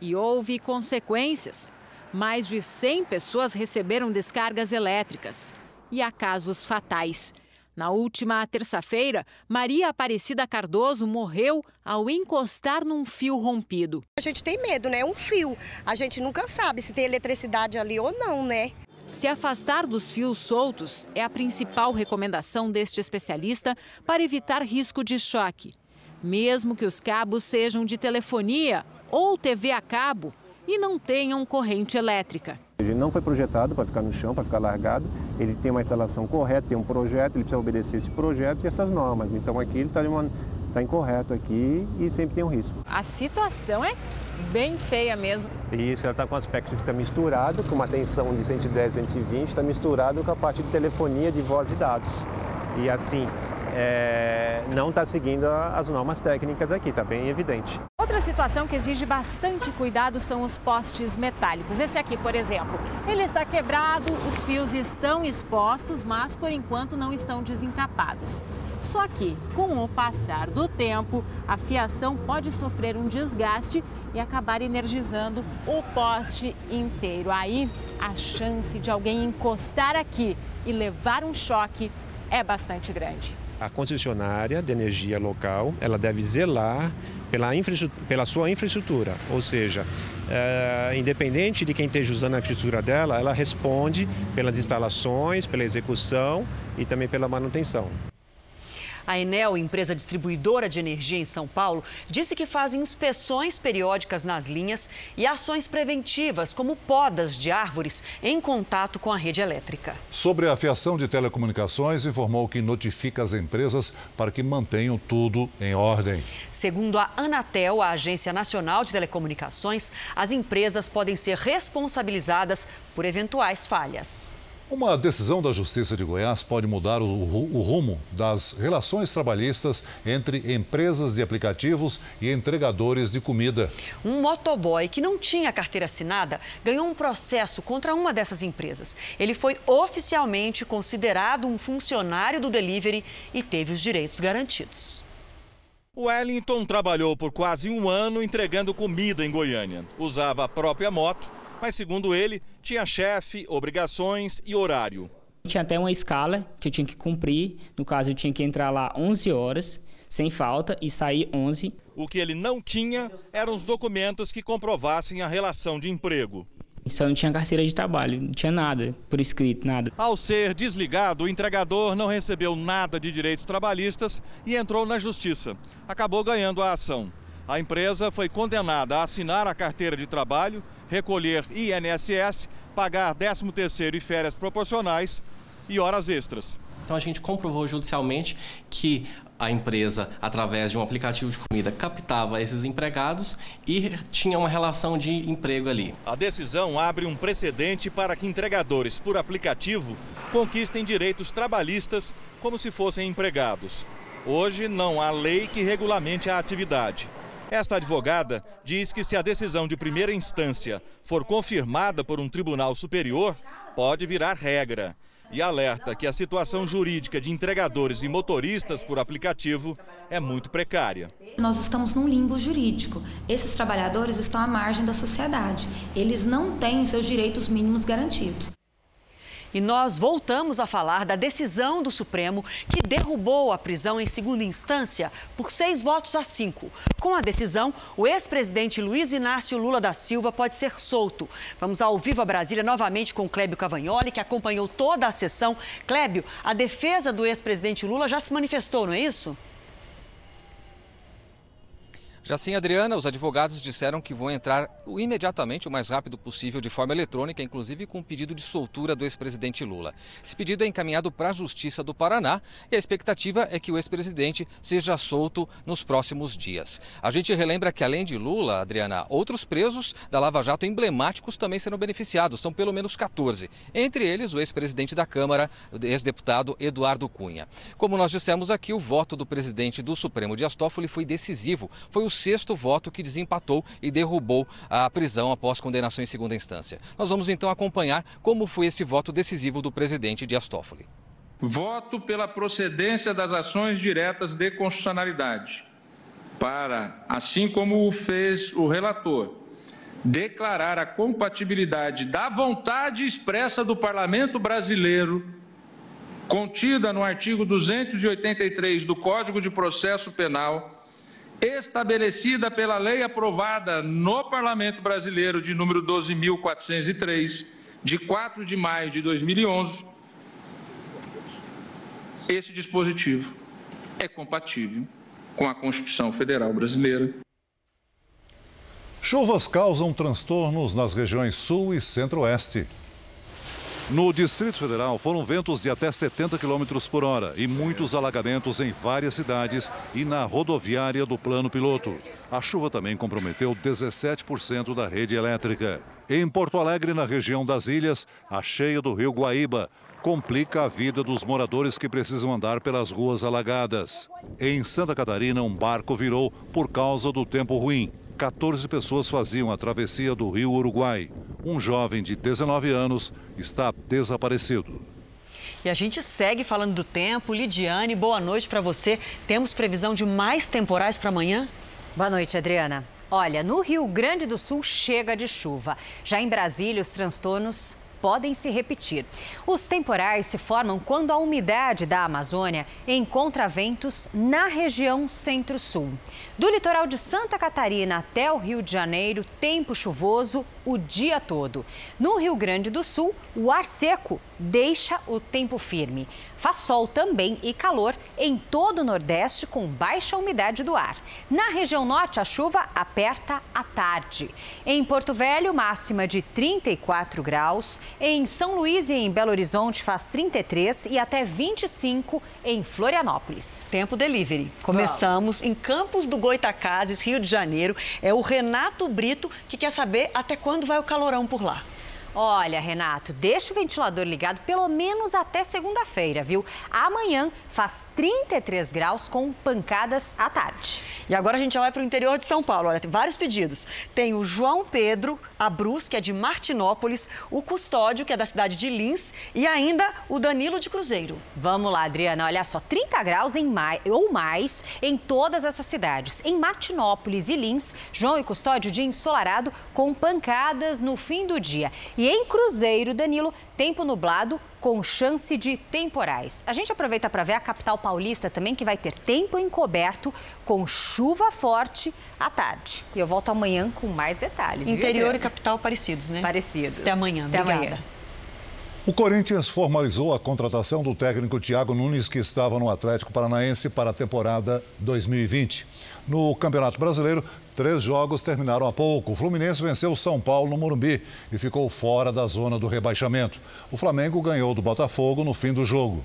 Speaker 37: E houve consequências. Mais de 100 pessoas receberam descargas elétricas. E há casos fatais. Na última terça-feira, Maria Aparecida Cardoso morreu ao encostar num fio rompido.
Speaker 38: A gente tem medo, né? Um fio. A gente nunca sabe se tem eletricidade ali ou não, né?
Speaker 37: Se afastar dos fios soltos é a principal recomendação deste especialista para evitar risco de choque. Mesmo que os cabos sejam de telefonia ou TV a cabo e não tenham corrente elétrica.
Speaker 39: Ele não foi projetado para ficar no chão, para ficar largado. Ele tem uma instalação correta, tem um projeto, ele precisa obedecer esse projeto e essas normas. Então aqui ele está tá incorreto aqui e sempre tem um risco.
Speaker 37: A situação é bem feia mesmo.
Speaker 39: Isso, ela está com aspecto de estar tá misturado, com uma tensão de 110, 120, está misturado com a parte de telefonia, de voz e dados. E assim, é, não está seguindo as normas técnicas aqui, está bem evidente.
Speaker 37: Outra situação que exige bastante cuidado são os postes metálicos. Esse aqui, por exemplo, ele está quebrado, os fios estão expostos, mas por enquanto não estão desencapados. Só que, com o passar do tempo, a fiação pode sofrer um desgaste e acabar energizando o poste inteiro. Aí, a chance de alguém encostar aqui e levar um choque é bastante grande.
Speaker 39: A concessionária de energia local, ela deve zelar pela, pela sua infraestrutura, ou seja, é, independente de quem esteja usando a infraestrutura dela, ela responde pelas instalações, pela execução e também pela manutenção.
Speaker 2: A Enel, empresa distribuidora de energia em São Paulo, disse que faz inspeções periódicas nas linhas e ações preventivas, como podas de árvores, em contato com a rede elétrica.
Speaker 3: Sobre a fiação de telecomunicações, informou que notifica as empresas para que mantenham tudo em ordem.
Speaker 2: Segundo a Anatel, a Agência Nacional de Telecomunicações, as empresas podem ser responsabilizadas por eventuais falhas.
Speaker 3: Uma decisão da Justiça de Goiás pode mudar o, o, rumo das relações trabalhistas entre empresas de aplicativos e entregadores de comida.
Speaker 2: Um motoboy que não tinha carteira assinada ganhou um processo contra uma dessas empresas. Ele foi oficialmente considerado um funcionário do delivery e teve os direitos garantidos.
Speaker 40: Wellington trabalhou por quase um ano entregando comida em Goiânia. Usava a própria moto mas segundo ele, tinha chefe, obrigações e horário.
Speaker 41: Tinha até uma escala que eu tinha que cumprir. No caso, eu tinha que entrar lá 11 horas, sem falta, e sair 11.
Speaker 40: O que ele não tinha eram os documentos que comprovassem a relação de emprego.
Speaker 41: Só não tinha carteira de trabalho, não tinha nada por escrito, nada.
Speaker 40: Ao ser desligado, o entregador não recebeu nada de direitos trabalhistas e entrou na justiça. Acabou ganhando a ação. A empresa foi condenada a assinar a carteira de trabalho, recolher INSS, pagar 13º e férias proporcionais e horas extras.
Speaker 24: Então a gente comprovou judicialmente que a empresa, através de um aplicativo de comida, captava esses empregados e tinha uma relação de emprego ali.
Speaker 40: A decisão abre um precedente para que entregadores por aplicativo conquistem direitos trabalhistas como se fossem empregados. Hoje não há lei que regulamente a atividade. Esta advogada diz que se a decisão de primeira instância for confirmada por um tribunal superior, pode virar regra e alerta que a situação jurídica de entregadores e motoristas por aplicativo é muito precária.
Speaker 42: Nós estamos num limbo jurídico. Esses trabalhadores estão à margem da sociedade. Eles não têm os seus direitos mínimos garantidos.
Speaker 2: E nós voltamos a falar da decisão do Supremo que derrubou a prisão em segunda instância por seis votos a cinco. Com a decisão, o ex-presidente Luiz Inácio Lula da Silva pode ser solto. Vamos ao Viva Brasília novamente com Clébio Cavagnoli, que acompanhou toda a sessão. Clébio, a defesa do ex-presidente Lula já se manifestou, não é isso?
Speaker 21: Já sim, Adriana, os advogados disseram que vão entrar imediatamente, o mais rápido possível, de forma eletrônica, inclusive com um pedido de soltura do ex-presidente Lula. Esse pedido é encaminhado para a Justiça do Paraná e a expectativa é que o ex-presidente seja solto nos próximos dias. A gente relembra que, além de Lula, Adriana, outros presos da Lava Jato emblemáticos também serão beneficiados, são pelo menos 14. Entre eles, o ex-presidente da Câmara, ex-deputado Eduardo Cunha. Como nós dissemos aqui, o voto do presidente do Supremo Dias Toffoli foi decisivo. Foi o sexto voto que desempatou e derrubou a prisão após condenação em segunda instância. Nós vamos então acompanhar como foi esse voto decisivo do presidente Dias Toffoli.
Speaker 43: Voto pela procedência das ações diretas de constitucionalidade, para, assim como o fez o relator, declarar a compatibilidade da vontade expressa do Parlamento brasileiro, contida no artigo 283 do Código de Processo Penal estabelecida pela lei aprovada no Parlamento Brasileiro de número 12.403, de 4 de maio de 2011, esse dispositivo é compatível com a Constituição Federal Brasileira.
Speaker 3: Chuvas causam transtornos nas regiões Sul e Centro-Oeste. No Distrito Federal, foram ventos de até 70 km por hora e muitos alagamentos em várias cidades e na rodoviária do Plano Piloto. A chuva também comprometeu 17% da rede elétrica. Em Porto Alegre, na região das ilhas, a cheia do rio Guaíba complica a vida dos moradores que precisam andar pelas ruas alagadas. Em Santa Catarina, um barco virou por causa do tempo ruim. 14 pessoas faziam a travessia do rio Uruguai. Um jovem de 19 anos está desaparecido.
Speaker 2: E a gente segue falando do tempo. Lidiane, boa noite para você. Temos previsão de mais temporais para amanhã?
Speaker 44: Boa noite, Adriana. Olha, no Rio Grande do Sul chega de chuva. Já em Brasília, os transtornos podem se repetir. Os temporais se formam quando a umidade da Amazônia encontra ventos na região centro-sul. Do litoral de Santa Catarina até o Rio de Janeiro, tempo chuvoso o dia todo. No Rio Grande do Sul, o ar seco deixa o tempo firme. Faz sol também e calor em todo o Nordeste com baixa umidade do ar. Na região norte, a chuva aperta à tarde. Em Porto Velho, máxima de 34 graus. Em São Luís e em Belo Horizonte faz 33 e até 25 em Florianópolis.
Speaker 2: Tempo delivery. Começamos Vamos. em Campos do Goitacazes, Rio de Janeiro. É o Renato Brito que quer saber até quando vai o calorão por lá.
Speaker 44: Olha, Renato, deixa o ventilador ligado pelo menos até segunda-feira, viu? Amanhã faz 33 graus com pancadas à tarde.
Speaker 2: E agora a gente já vai para o interior de São Paulo. Olha, tem vários pedidos. Tem o João Pedro Abruz, que é de Martinópolis, o Custódio, que é da cidade de Lins, e ainda o Danilo de Cruzeiro.
Speaker 44: Vamos lá, Adriana. Olha só, 30 graus em mais, ou mais em todas essas cidades. Em Martinópolis e Lins, João e Custódio de ensolarado com pancadas no fim do dia. E em Cruzeiro, Danilo, tempo nublado com chance de temporais. A gente aproveita para ver a capital paulista também, que vai ter tempo encoberto com chuva forte à tarde. E eu volto amanhã com mais detalhes.
Speaker 2: Interior
Speaker 44: viu?
Speaker 2: e capital parecidos, né?
Speaker 44: Parecidos.
Speaker 2: Até amanhã.
Speaker 44: Até
Speaker 2: Obrigada.
Speaker 44: amanhã.
Speaker 3: O Corinthians formalizou a contratação do técnico Thiago Nunes, que estava no Atlético Paranaense para a temporada 2020. No Campeonato Brasileiro, três jogos terminaram há pouco. O Fluminense venceu o São Paulo no Morumbi e ficou fora da zona do rebaixamento. O Flamengo ganhou do Botafogo no fim do jogo.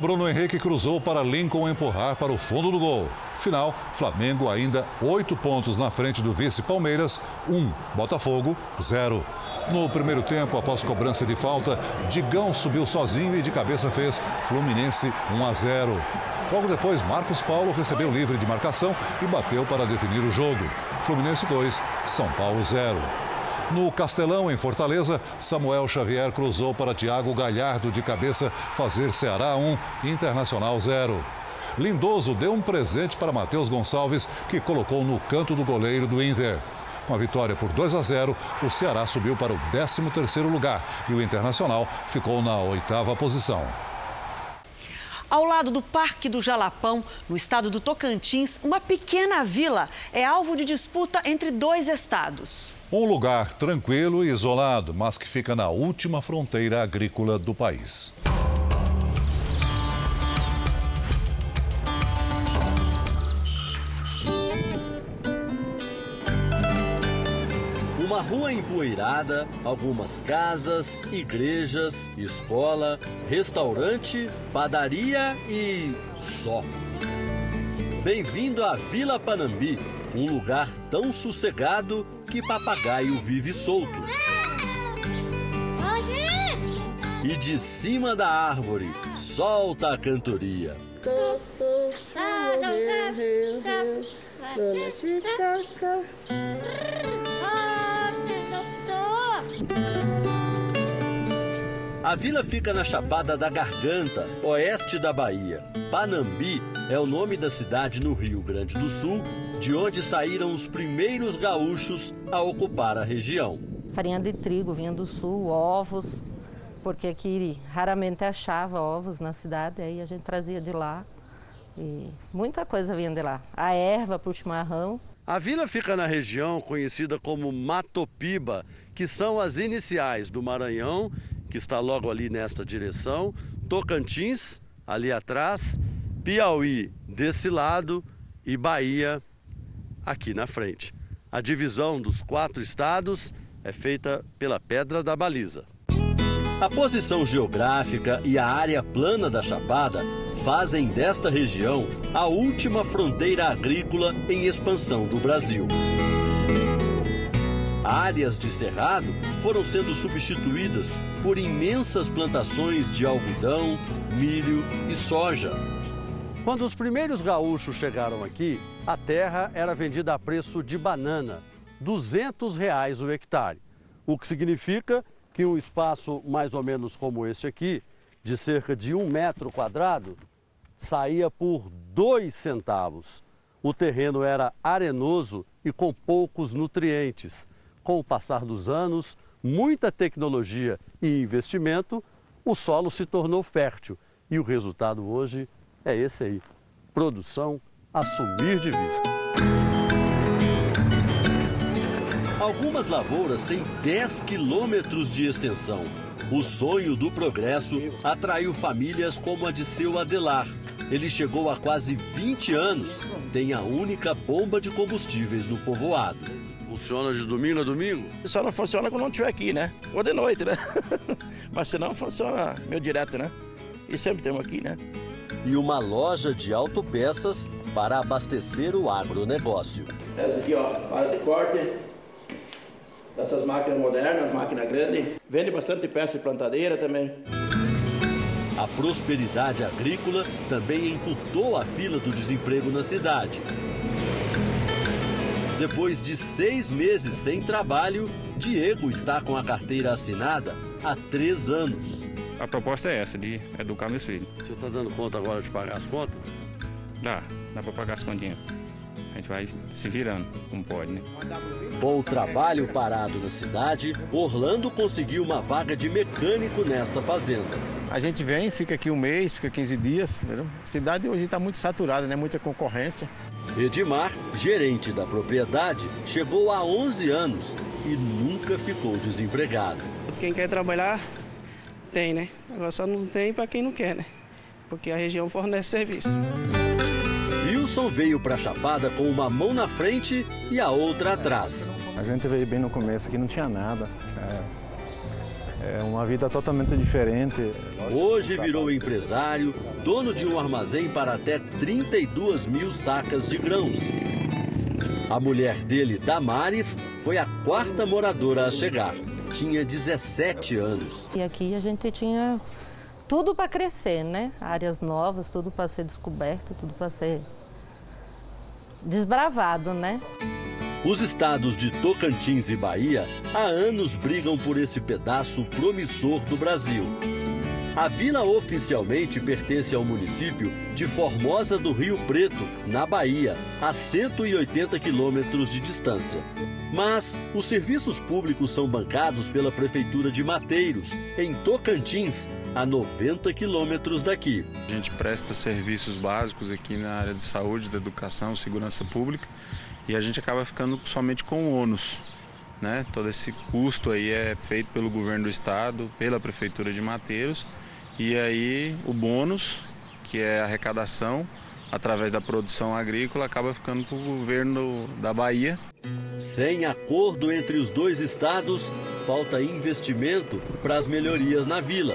Speaker 3: Bruno Henrique cruzou para Lincoln empurrar para o fundo do gol. Final, Flamengo ainda oito pontos na frente do vice Palmeiras, um. Botafogo, zero. No primeiro tempo, após cobrança de falta, Digão subiu sozinho e de cabeça fez Fluminense 1 a 0. Logo depois, Marcos Paulo recebeu livre de marcação e bateu para definir o jogo. Fluminense 2, São Paulo 0. No Castelão, em Fortaleza, Samuel Xavier cruzou para Thiago Galhardo de cabeça fazer Ceará 1, Internacional 0. Lindoso deu um presente para Matheus Gonçalves, que colocou no canto do goleiro do Inter. Com a vitória por 2 a 0, o Ceará subiu para o 13º lugar e o Internacional ficou na oitava posição.
Speaker 2: Ao lado do Parque do Jalapão, no estado do Tocantins, uma pequena vila é alvo de disputa entre dois estados.
Speaker 3: Um lugar tranquilo e isolado, mas que fica na última fronteira agrícola do país.
Speaker 45: Uma rua empoeirada, algumas casas, igrejas, escola, restaurante, padaria e só. Bem-vindo à Vila Panambi, um lugar tão sossegado que papagaio vive solto. E de cima da árvore, solta a cantoria. A vila fica na Chapada da Garganta, oeste da Bahia. Panambi é o nome da cidade no Rio Grande do Sul, de onde saíram os primeiros gaúchos a ocupar a região.
Speaker 46: Farinha de trigo vinha do sul, ovos, porque aqui raramente achava ovos na cidade, aí a gente trazia de lá. E muita coisa vinha de lá. A erva para o chimarrão.
Speaker 45: A vila fica na região conhecida como Matopiba, que são as iniciais do Maranhão, que está logo ali nesta direção, Tocantins, ali atrás, Piauí desse lado e Bahia aqui na frente. A divisão dos quatro estados é feita pela Pedra da Baliza. A posição geográfica e a área plana da Chapada fazem desta região a última fronteira agrícola em expansão do Brasil. Áreas de cerrado foram sendo substituídas por imensas plantações de algodão, milho e soja. Quando os primeiros gaúchos chegaram aqui, a terra era vendida a preço de banana, 200 reais o hectare. O que significa que um espaço mais ou menos como este aqui, de cerca de um metro quadrado, saía por dois centavos. O terreno era arenoso e com poucos nutrientes. Com o passar dos anos, muita tecnologia e investimento, o solo se tornou fértil. E o resultado hoje é esse aí: produção a sumir de vista. Algumas lavouras têm 10 quilômetros de extensão. O sonho do progresso atraiu famílias como a de seu Adelar. Ele chegou há quase 20 anos, tem a única bomba de combustíveis no povoado. Funciona de domingo a domingo?
Speaker 47: Só não funciona quando não estiver aqui, né? Ou de noite, né? Mas senão funciona meio direto, né? E sempre temos aqui, né?
Speaker 45: E uma loja de autopeças para abastecer o agronegócio.
Speaker 47: Essa aqui, ó, para de corte. Essas máquinas modernas, máquina grande. Vende bastante peça de plantadeira também.
Speaker 45: A prosperidade agrícola também encurtou a fila do desemprego na cidade. Depois de seis meses sem trabalho, Diego está com a carteira assinada há três anos.
Speaker 48: A proposta é essa, de educar meus filhos.
Speaker 45: Você está dando conta agora de pagar as contas?
Speaker 48: Dá, dá para pagar as continhas.
Speaker 40: Gente vai se virando, como pode, né?
Speaker 45: Com o trabalho parado na cidade, Orlando conseguiu uma vaga de mecânico nesta fazenda.
Speaker 39: A gente vem, fica aqui um mês, fica 15 dias. Entendeu? A cidade hoje está muito saturada, né? muita concorrência.
Speaker 45: Edmar, gerente da propriedade, chegou há 11 anos e nunca ficou desempregado.
Speaker 49: Quem quer trabalhar, tem, né? Agora só não tem para quem não quer, né? Porque a região fornece serviço.
Speaker 45: Wilson veio para Chapada com uma mão na frente e a outra atrás.
Speaker 50: A gente veio bem no começo, aqui não tinha nada. É, é uma vida totalmente diferente.
Speaker 45: Hoje virou empresário, dono de um armazém para até 32 mil sacas de grãos. A mulher dele, Damares, foi a quarta moradora a chegar. Tinha 17 anos.
Speaker 46: E aqui a gente tinha tudo para crescer, né? Áreas novas, tudo para ser descoberto, tudo para ser desbravado, né?
Speaker 45: Os estados de Tocantins e Bahia há anos brigam por esse pedaço promissor do Brasil. A vila oficialmente pertence ao município de Formosa do Rio Preto, na Bahia, a 180 quilômetros de distância. Mas os serviços públicos são bancados pela Prefeitura de Mateiros, em Tocantins, a 90 quilômetros daqui.
Speaker 40: A gente presta serviços básicos aqui na área de saúde, da educação, segurança pública e a gente acaba ficando somente com o ônus. Né? Todo esse custo aí é feito pelo governo do estado, pela prefeitura de Mateiros e aí o bônus, que é a arrecadação através da produção agrícola, acaba ficando para o governo da Bahia.
Speaker 45: Sem acordo entre os dois estados, falta investimento para as melhorias na vila.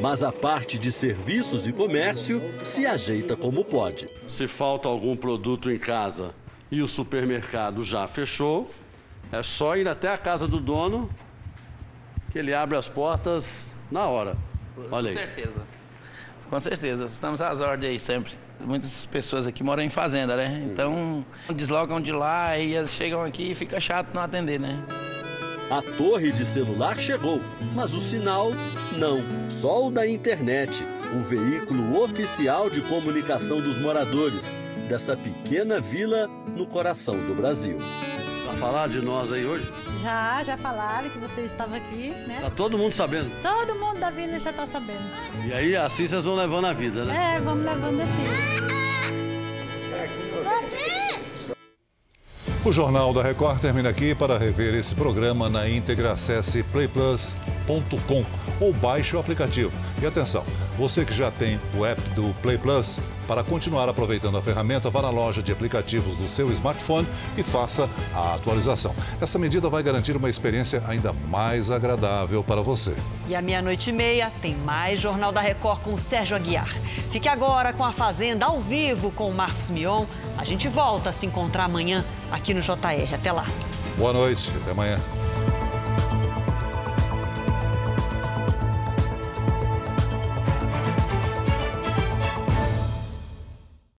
Speaker 45: Mas a parte de serviços e comércio se ajeita como pode. Se falta algum produto em casa e o supermercado já fechou, é só ir até a casa do dono que ele abre as portas na hora. Olha aí.
Speaker 47: Com certeza. Com certeza. Estamos às ordens aí sempre. Muitas pessoas aqui moram em fazenda, né? Então deslocam de lá e chegam aqui e fica chato não atender, né?
Speaker 45: A torre de celular chegou, mas o sinal não. Só o da internet, o veículo oficial de comunicação dos moradores dessa pequena vila no coração do Brasil. Vai falar de nós aí hoje?
Speaker 43: Já, já falaram que você estava aqui, né?
Speaker 45: Tá todo mundo sabendo.
Speaker 43: Todo mundo da vila já tá sabendo.
Speaker 45: E aí assim vocês vão levando a vida, né?
Speaker 43: É, vamos levando assim.
Speaker 3: O Jornal da Record termina aqui. Para rever esse programa na íntegra, acesse playplus.com ou baixe o aplicativo. E atenção, você que já tem o app do Play Plus, para continuar aproveitando a ferramenta, vá na loja de aplicativos do seu smartphone e faça a atualização. Essa medida vai garantir uma experiência ainda mais agradável para você.
Speaker 2: E à meia-noite e meia tem mais Jornal da Record com o Sérgio Aguiar. Fique agora com a Fazenda ao vivo com o Marcos Mion. A gente volta a se encontrar amanhã aqui no JR. Até lá.
Speaker 3: Boa noite, até amanhã.